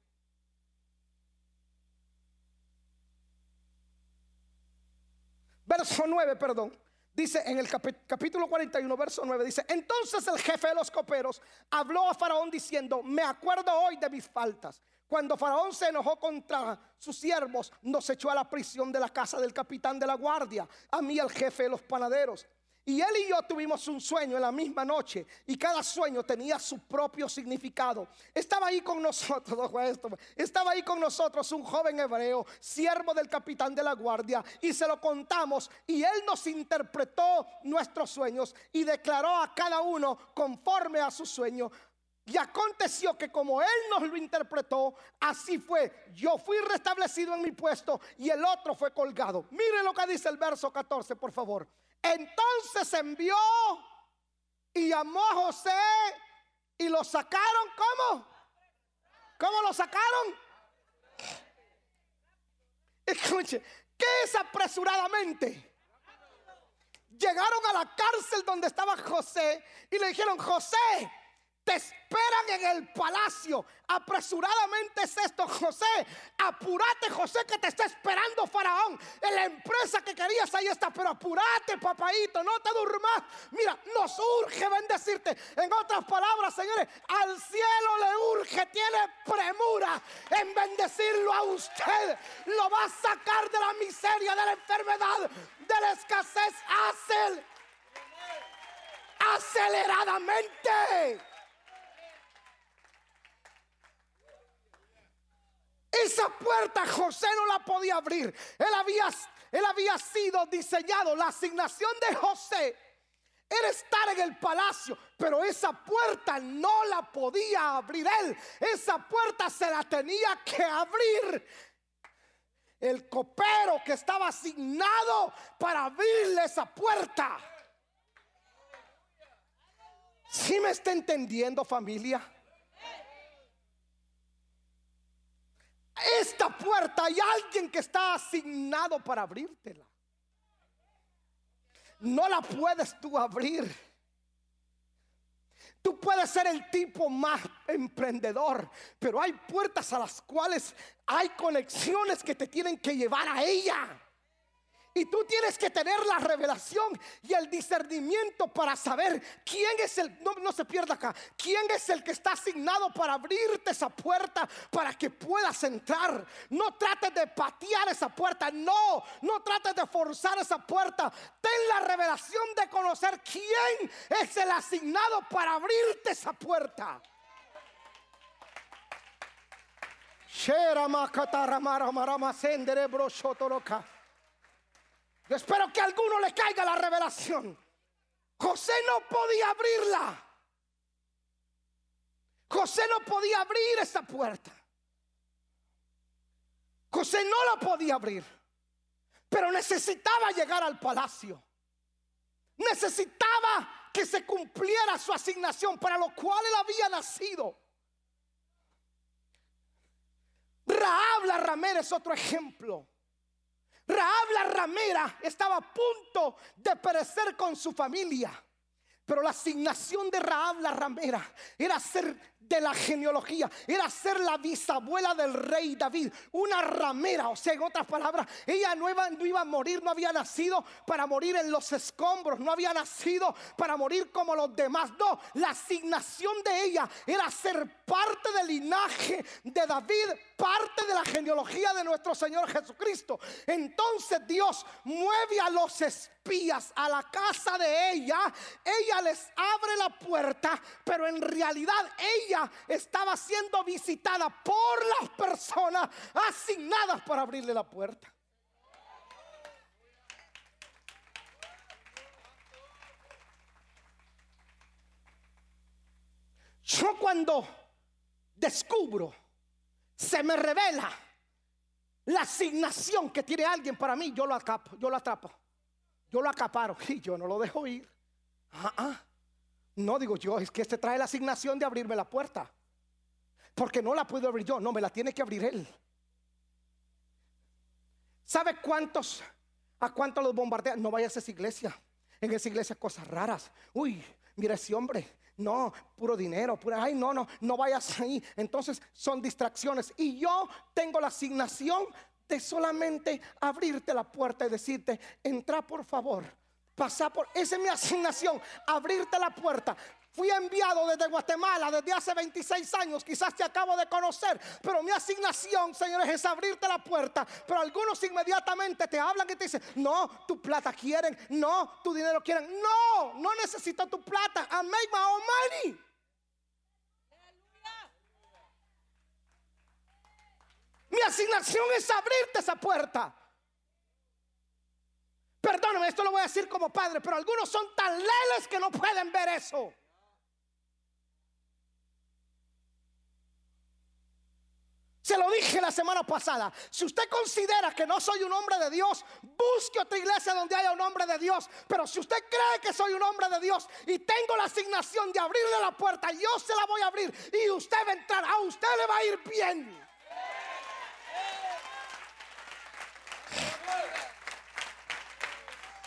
verso 9, perdón. Dice en el capítulo 41, verso 9, dice, entonces el jefe de los coperos habló a Faraón diciendo, me acuerdo hoy de mis faltas cuando Faraón se enojó contra sus siervos, nos echó a la prisión de la casa del capitán de la guardia, a mí el jefe de los panaderos. Y él y yo tuvimos un sueño en la misma noche y cada sueño tenía su propio significado. Estaba ahí con nosotros, <laughs> estaba ahí con nosotros un joven hebreo, siervo del capitán de la guardia, y se lo contamos y él nos interpretó nuestros sueños y declaró a cada uno conforme a su sueño Y aconteció que como él nos lo interpretó, así fue. Yo fui restablecido en mi puesto y el otro fue colgado. Miren lo que dice el verso 14, por favor. Entonces envió y llamó a José y lo sacaron. ¿Cómo? ¿Cómo lo sacaron? Escuche, ¿qué es apresuradamente? Llegaron a la cárcel donde estaba José y le dijeron, José, te esperan en el palacio. Apresuradamente es esto, José. Apúrate, José, que te está esperando Faraón. En la empresa que querías, ahí está. Pero apúrate, papadito, no te durmas. Mira, nos urge bendecirte. En otras palabras, señores, al cielo le urge, tiene premura en bendecirlo a usted. Lo va a sacar de la miseria, de la enfermedad, de la escasez. Hace aceleradamente. Esa puerta José no la podía abrir. Él había, sido diseñado. La asignación de José era estar en el palacio, pero esa puerta no la podía abrir él. Esa puerta se la tenía que abrir el copero que estaba asignado para abrirle esa puerta. ¿Sí me está entendiendo familia? Esta puerta hay alguien que está asignado para abrírtela. No la puedes tú abrir. Tú puedes ser el tipo más emprendedor, pero hay puertas a las cuales hay conexiones que te tienen que llevar a ella. Y tú tienes que tener la revelación y el discernimiento para saber quién es el, no, no, se pierda acá, quién es el que está asignado para abrirte esa puerta para que puedas entrar. No trates de patear esa puerta, no, no trates de forzar esa puerta. Ten la revelación de conocer quién es el asignado para abrirte esa puerta. Yo espero que a alguno le caiga la revelación. José no podía abrirla. José no podía abrir esa puerta. José no la podía abrir. Pero necesitaba llegar al palacio. Necesitaba que se cumpliera su asignación para lo cual él había nacido. Raab la es otro ejemplo. Raab la ramera estaba a punto de perecer con su familia. Pero la asignación de Raab la ramera era ser de la genealogía, era ser la bisabuela del rey David, una ramera, o sea, en otras palabras, ella no iba, a morir, no había nacido para morir en los escombros, no había nacido para morir como los demás, no, la asignación de ella era ser parte del linaje de David, parte de la genealogía de nuestro Señor Jesucristo. Entonces Dios mueve a los espías a la casa de ella, ella les abre la puerta, pero en realidad ella estaba siendo visitada por las personas asignadas para abrirle la puerta. Yo cuando descubro, se me revela la asignación que tiene alguien para mí, yo lo acapo, yo lo atrapo, yo lo acaparo <laughs> y yo no lo dejo ir. Ah. No digo yo, es que este trae la asignación de abrirme la puerta. Porque no la puedo abrir yo, no, me la tiene que abrir él. ¿Sabe cuántos, a cuántos los bombardean? No vayas a esa iglesia. En esa iglesia cosas raras. Uy, mira ese hombre. No, puro dinero, pura, ay, no, no, no vayas ahí. Entonces son distracciones. Y yo tengo la asignación de solamente abrirte la puerta y decirte, entra por favor pasar por, esa es mi asignación, abrirte la puerta. Fui enviado desde Guatemala desde hace 26 años, quizás te acabo de conocer, pero mi asignación, señores, es abrirte la puerta. Pero algunos inmediatamente te hablan y te dicen, no, tu plata quieren, no, tu dinero quieren. No, no necesito tu plata. I my own. Mi asignación es abrirte esa puerta. Perdóname, esto lo voy a decir como padre, pero algunos son tan leales que no pueden ver eso. Se lo dije la semana pasada. Si usted considera que no soy un hombre de Dios, busque otra iglesia donde haya un hombre de Dios. Pero si usted cree que soy un hombre de Dios y tengo la asignación de abrirle la puerta, yo se la voy a abrir y usted va a entrar. A usted le va a ir bien.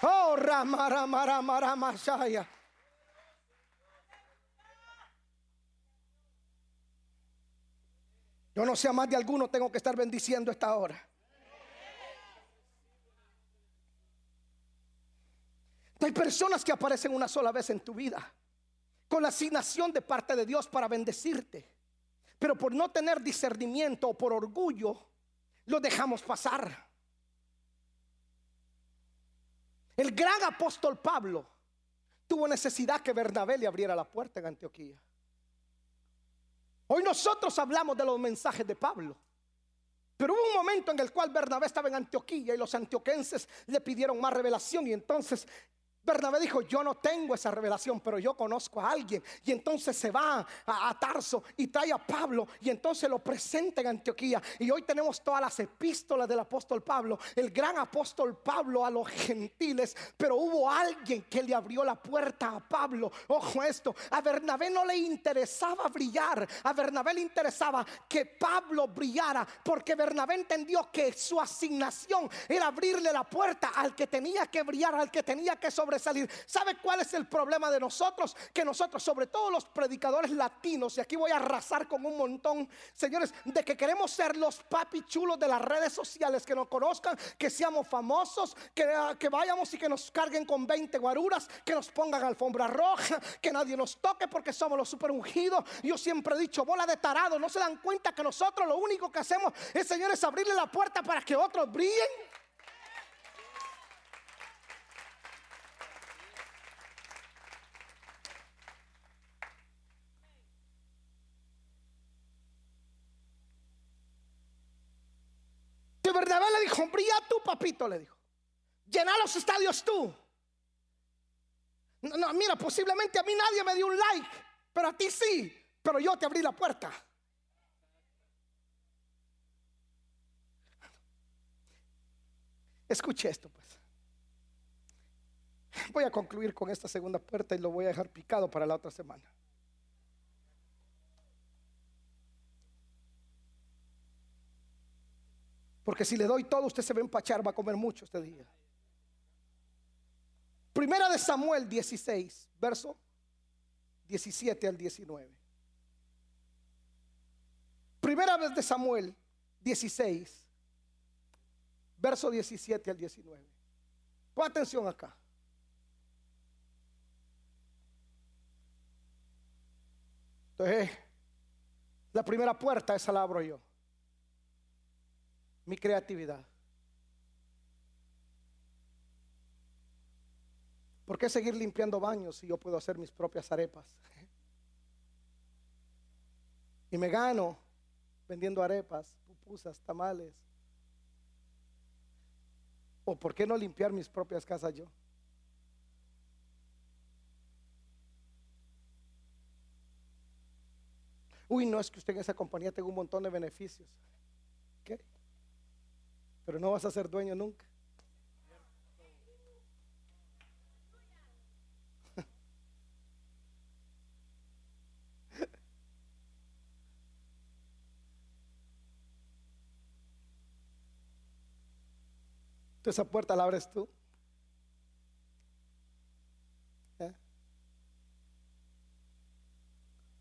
Oh, Ramara, Mara, Mara, Masaya. Yo no sé a más de alguno tengo que estar bendiciendo esta hora. Hay personas que aparecen una sola vez en tu vida con la asignación de parte de Dios para bendecirte. Pero por no tener discernimiento o por orgullo, lo dejamos pasar. El gran apóstol Pablo tuvo necesidad que Bernabé le abriera la puerta en Antioquía. Hoy nosotros hablamos de los mensajes de Pablo. Pero hubo un momento en el cual Bernabé estaba en Antioquía y los antioquenses le pidieron más revelación y entonces Bernabé dijo, yo no tengo esa revelación, pero yo conozco a alguien. Y entonces se va a, Tarso y trae a Pablo y entonces lo presenta en Antioquía. Y hoy tenemos todas las epístolas del apóstol Pablo, el gran apóstol Pablo a los gentiles. Pero hubo alguien que le abrió la puerta a Pablo. Ojo esto, a Bernabé no le interesaba brillar, a Bernabé le interesaba que Pablo brillara, porque Bernabé entendió que su asignación era abrirle la puerta al que tenía que brillar, al que tenía que sobre salir ¿Sabe cuál es el problema de nosotros? Que nosotros, sobre todo los predicadores latinos, y aquí voy a arrasar con un montón, señores, de que queremos ser los papi chulos de las redes sociales, que nos conozcan, que seamos famosos, que, ah, vayamos y que nos carguen con 20 guaruras, que nos pongan alfombra roja, que nadie nos toque porque somos los super ungidos. Yo siempre he dicho, bola de tarado, no se dan cuenta que nosotros lo único que hacemos es, señores, abrirle la puerta para que otros brillen. Bernabé le dijo, brilla tú, le dijo. Llena los estadios tú. No, mira, posiblemente a mí nadie me dio un like, pero a ti sí, pero yo te abrí la puerta. Escuche esto, pues. Voy a concluir con esta segunda puerta y lo voy a dejar picado para la otra semana. Porque si le doy todo, usted se va a empachar, va a comer mucho este día. Primera de Samuel 16, verso 17 al 19. Primera vez de Samuel 16, verso 17 al 19. Pon atención acá. Entonces, la primera puerta esa la abro yo mi creatividad. ¿Por qué seguir limpiando baños si yo puedo hacer mis propias arepas? <laughs> Y me gano vendiendo arepas, pupusas, tamales. ¿O por qué no limpiar mis propias casas yo? Uy, no es que usted en esa compañía tenga un montón de beneficios. Pero no vas a ser dueño nunca. esa puerta la abres tú. ¿Eh?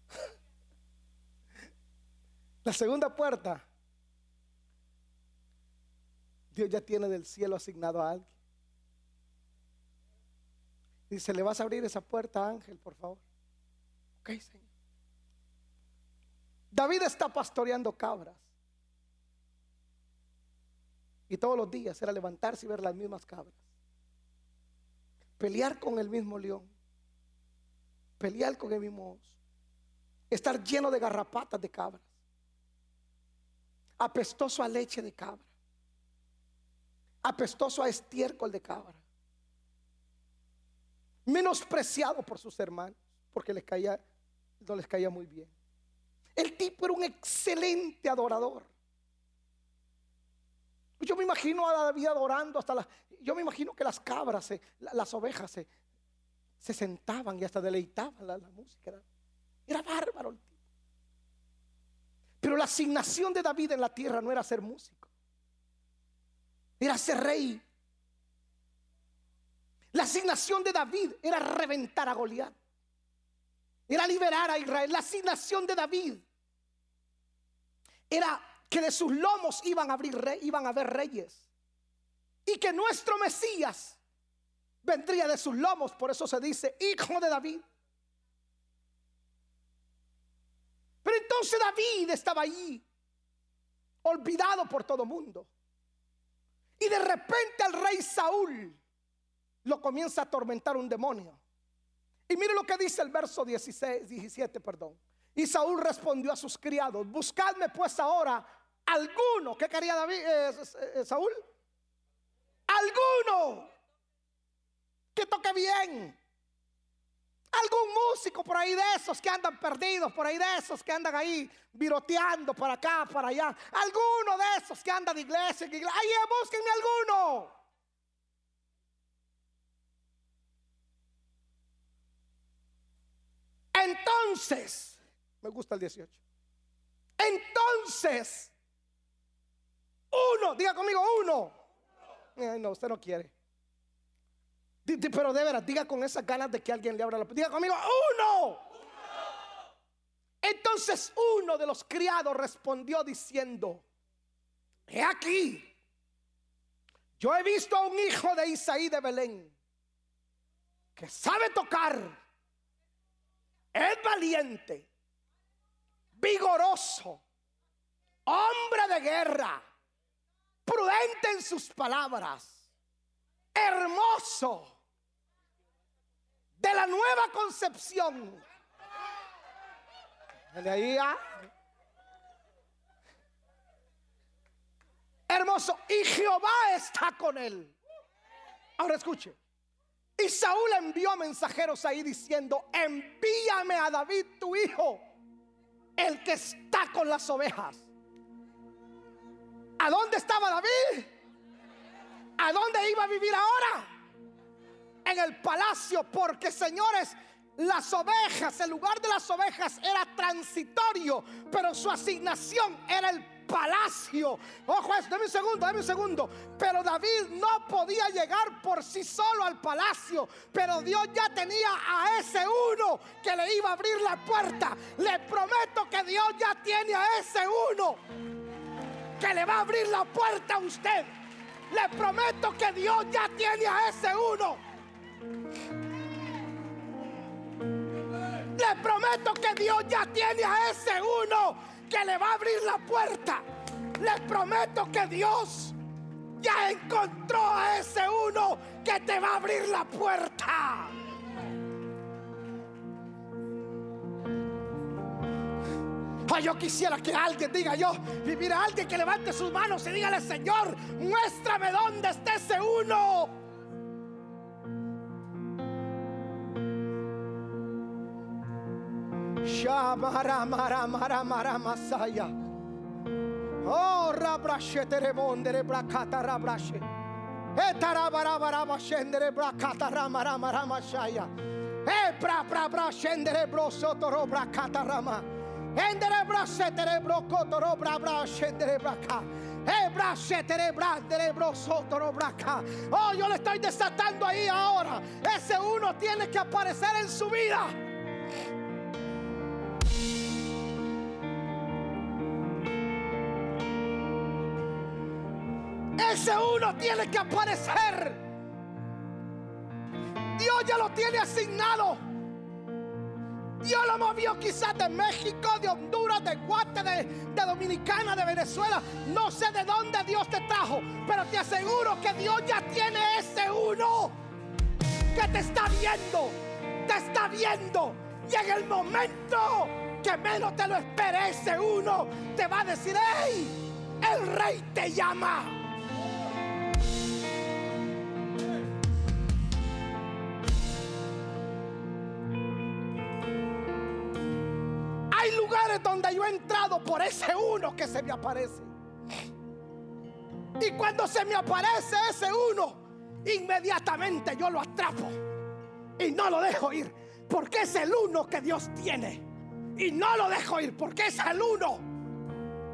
<laughs> La segunda puerta Dios ya tiene del cielo asignado a alguien. Dice, ¿le vas a abrir esa puerta, Ángel, por favor? Ok, Señor. David está pastoreando cabras. Y todos los días era levantarse y ver las mismas cabras. Pelear con el mismo león. Pelear con el mismo oso. Estar lleno de garrapatas de cabras. Apestoso a leche de cabra apestoso a estiércol de cabra, menospreciado por sus hermanos, porque caía, no les caía muy bien. El tipo era un excelente adorador. Yo me imagino a David adorando hasta las... Yo me imagino que las cabras, las ovejas se, se sentaban y hasta deleitaban la, música. Era, bárbaro Pero la asignación de David en la tierra no era ser músico. Era ser rey. La asignación de David era reventar a Goliat. Era liberar a Israel. La asignación de David era que de sus lomos iban a abrir iban a haber reyes. Y que nuestro Mesías vendría de sus lomos, por eso se dice hijo de David. Pero entonces David estaba allí, olvidado por todo mundo. Y de repente al rey Saúl lo comienza a atormentar un demonio. Y mire lo que dice el verso 16, 17, perdón. Y Saúl respondió a sus criados, buscadme pues ahora alguno. ¿Qué quería David, eh, eh, Saúl? Alguno que toque bien. Algún músico por ahí de esos que andan perdidos, por ahí de esos que andan ahí viroteando por acá, para allá. Alguno de esos que anda de iglesia, iglesia. Ahí búsquenme alguno. Entonces, me gusta el 18. Entonces, uno, diga conmigo uno. no, usted no quiere. Pero de veras, diga con esas ganas de que alguien le abra la puerta. Diga conmigo, uno. Entonces uno de los criados respondió diciendo, he aquí, yo he visto a un hijo de Isaí de Belén que sabe tocar, es valiente, vigoroso, hombre de guerra, prudente en sus palabras, hermoso de la nueva concepción. De ahí Hermoso. Y Jehová está con él. Ahora escuche. Y Saúl envió mensajeros ahí diciendo, envíame a David tu hijo, el que está con las ovejas. ¿A dónde estaba David? ¿A dónde iba a vivir ahora? En el palacio, porque señores, las ovejas, el lugar de las ovejas era transitorio, pero su asignación era el palacio. Ojo, eso, dame un segundo, dame un segundo. Pero David no podía llegar por sí solo al palacio, pero Dios ya tenía a ese uno que le iba a abrir la puerta. Le prometo que Dios ya tiene a ese uno que le va a abrir la puerta a usted. Le prometo que Dios ya tiene a ese uno le prometo que Dios ya tiene a ese uno que le va a abrir la puerta. Les prometo que Dios ya encontró a ese uno que te va a abrir la puerta. yo quisiera que alguien diga yo, mira alguien que levante sus manos y dígale, Señor, muéstrame dónde está ese uno. Shamara mara mara mara masaya. Oh rabrashe terebondere brakata rabrashe. Etara bara bara bashendere brakata rama rama rama shaya. E bra bra bra shendere bro sotoro brakata rama. Endere bra setere bro kotoro bra bra shendere braka. Oh, yo le estoy desatando ahí ahora. Ese uno tiene que aparecer en su vida. Ese uno tiene que aparecer. Dios ya lo tiene asignado. Dios lo movió quizás de México, de Honduras, de Guate, de, Dominicana, de Venezuela. No sé de dónde Dios te trajo, pero te aseguro que Dios ya tiene ese uno que te está viendo, te está viendo. Y en el momento que menos te lo espere, ese uno te va a decir, hey, el rey te llama. Donde yo he entrado por ese uno que se me aparece. Y cuando se me aparece ese uno, inmediatamente yo lo atrapo y no lo dejo ir. Porque es el uno que Dios tiene. Y no lo dejo ir porque es el uno.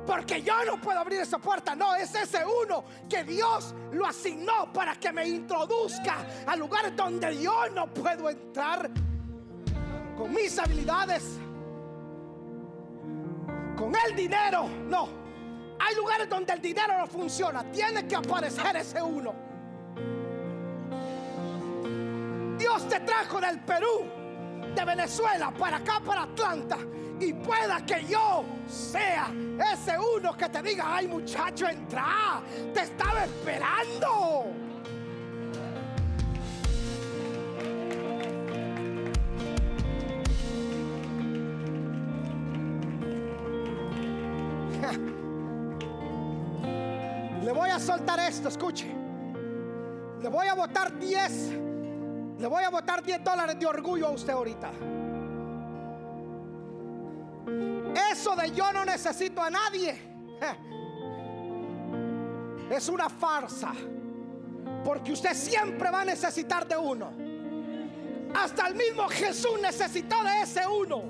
Porque yo no puedo abrir esa puerta. No, es ese uno que Dios lo asignó para que me introduzca a lugares donde yo no puedo entrar con mis habilidades, con el dinero. No, hay lugares donde el dinero no funciona. Tiene que aparecer ese uno. Dios te trajo del Perú, de Venezuela, para acá, para Atlanta. Y pueda que yo sea ese uno que te diga, ay muchacho, entra, te estaba esperando. Esto, escuche. Le voy a botar 10. Le voy a botar 10 dólares de orgullo a usted ahorita. Eso de yo no necesito a nadie. Es una farsa. Porque usted siempre va a necesitar de uno. Hasta el mismo Jesús necesitó de ese uno.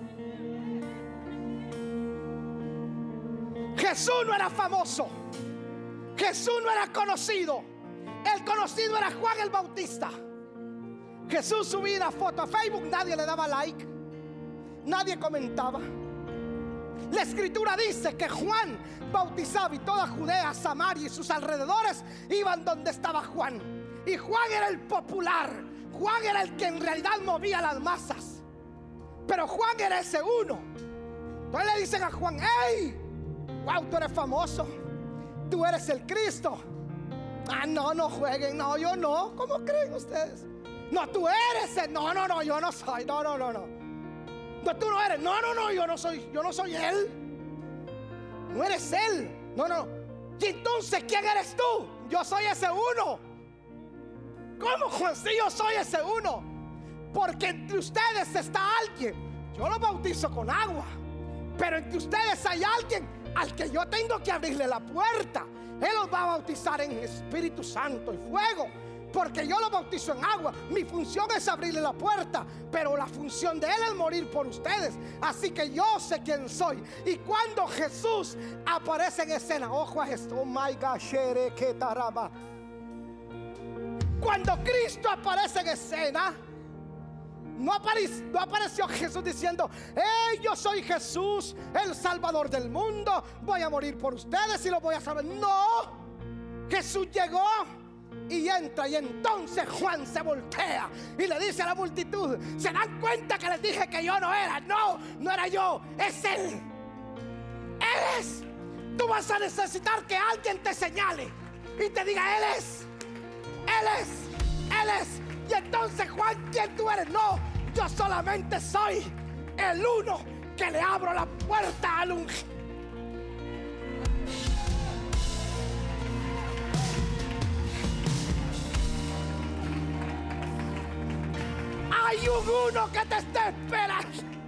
Jesús no era famoso. Jesús no era conocido. El conocido era Juan el Bautista. Jesús subía foto a Facebook, nadie le daba like, nadie comentaba. La escritura dice que Juan bautizaba y toda Judea, Samaria y sus alrededores iban donde estaba Juan. Y Juan era el popular. Juan era el que en realidad movía las masas. Pero Juan era ese uno. Entonces le dicen a Juan, hey, wow, tú eres famoso. Tú eres el Cristo. Ah, no, no jueguen. No, yo no. ¿Cómo creen ustedes? No, tú eres el. No, no, no, yo no soy. No, no, no, no. No, tú no eres. No, no, no, yo no soy. Yo no soy él. No eres él. No, no. Y entonces, ¿quién eres tú? Yo soy ese uno. ¿Cómo, Juan? Si yo soy ese uno. Porque entre ustedes está alguien. Yo lo bautizo con agua. Pero entre ustedes hay alguien al que yo tengo que abrirle la puerta. Él los va a bautizar en Espíritu Santo y fuego. Porque yo lo bautizo en agua. Mi función es abrirle la puerta. Pero la función de Él es morir por ustedes. Así que yo sé quién soy. Y cuando Jesús aparece en escena. Ojo a esto. Oh my taraba. Cuando Cristo aparece en escena. No apareció, Jesús diciendo, hey, yo soy Jesús, el Salvador del mundo, voy a morir por ustedes y lo voy a salvar. No, Jesús llegó y entra y entonces Juan se voltea y le dice a la multitud, ¿se dan cuenta que les dije que yo no era? No, no era yo, es Él. Él es. Tú vas a necesitar que alguien te señale y te diga, Él es. Él es. Él es. Y entonces Juan, ¿quién tú eres? No, yo solamente soy el uno que le abro la puerta al ungido. Hay un uno que te está esperando.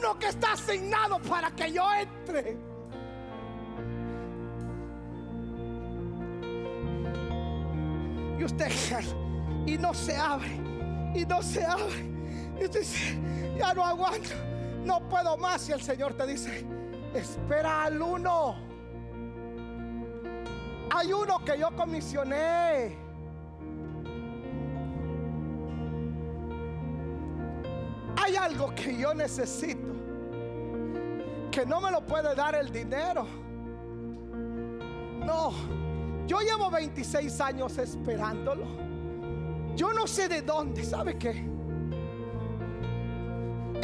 Uno que está asignado para que yo entre. Y usted y no se abre, y no se abre. Y usted dice, ya no aguanto, no puedo más. Y el Señor te dice, espera al uno. Hay uno que yo comisioné. Hay algo que yo necesito, que no me lo puede dar el dinero. No, yo llevo 26 años esperándolo. Yo no sé de dónde, ¿sabe qué?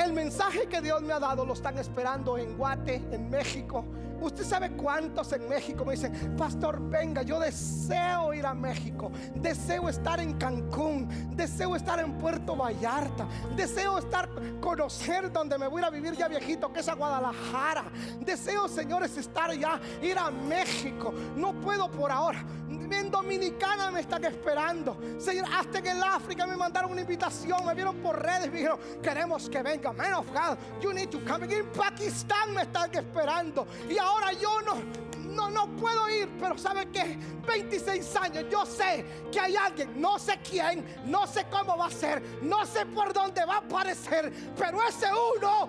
El mensaje que Dios me ha dado lo están esperando en Guate, en México. Usted sabe cuántos en México me dicen, pastor, venga, yo deseo ir a México, deseo estar en Cancún, deseo estar en Puerto Vallarta, deseo estar, conocer donde me voy a vivir ya viejito, que es a Guadalajara. Deseo, señores, estar ya, ir a México. No puedo por ahora. En Dominicana me están esperando. Señor, hasta en África me mandaron una invitación. Me vieron por redes. Me dijeron, queremos que venga. Man of God, you need to come. En Pakistán me están esperando. Y ahora yo no, no, no puedo ir, pero ¿sabe qué? 26 años, yo sé que hay alguien, no sé quién, no sé cómo va a ser, no sé por dónde va a aparecer, pero ese uno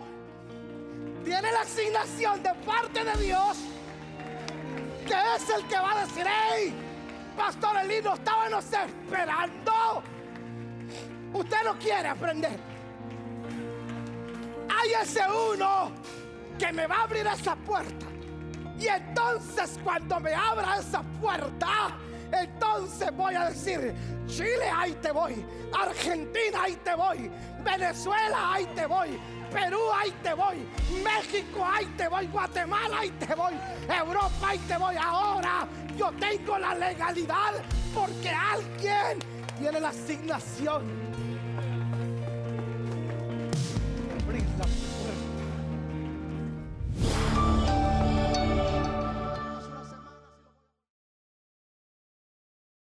tiene la asignación de parte de Dios, que es el que va a decir, hey, Pastor Elino, estábamos esperando. Usted no quiere aprender. Hay ese uno que me va a abrir esa puerta. Y entonces cuando me abra esa puerta, entonces voy a decir, Chile, ahí te voy. Argentina, ahí te voy. Venezuela, ahí te voy. Perú, ahí te voy. México, ahí te voy. Guatemala, ahí te voy. Europa, ahí te voy. Ahora yo tengo la legalidad porque alguien tiene la asignación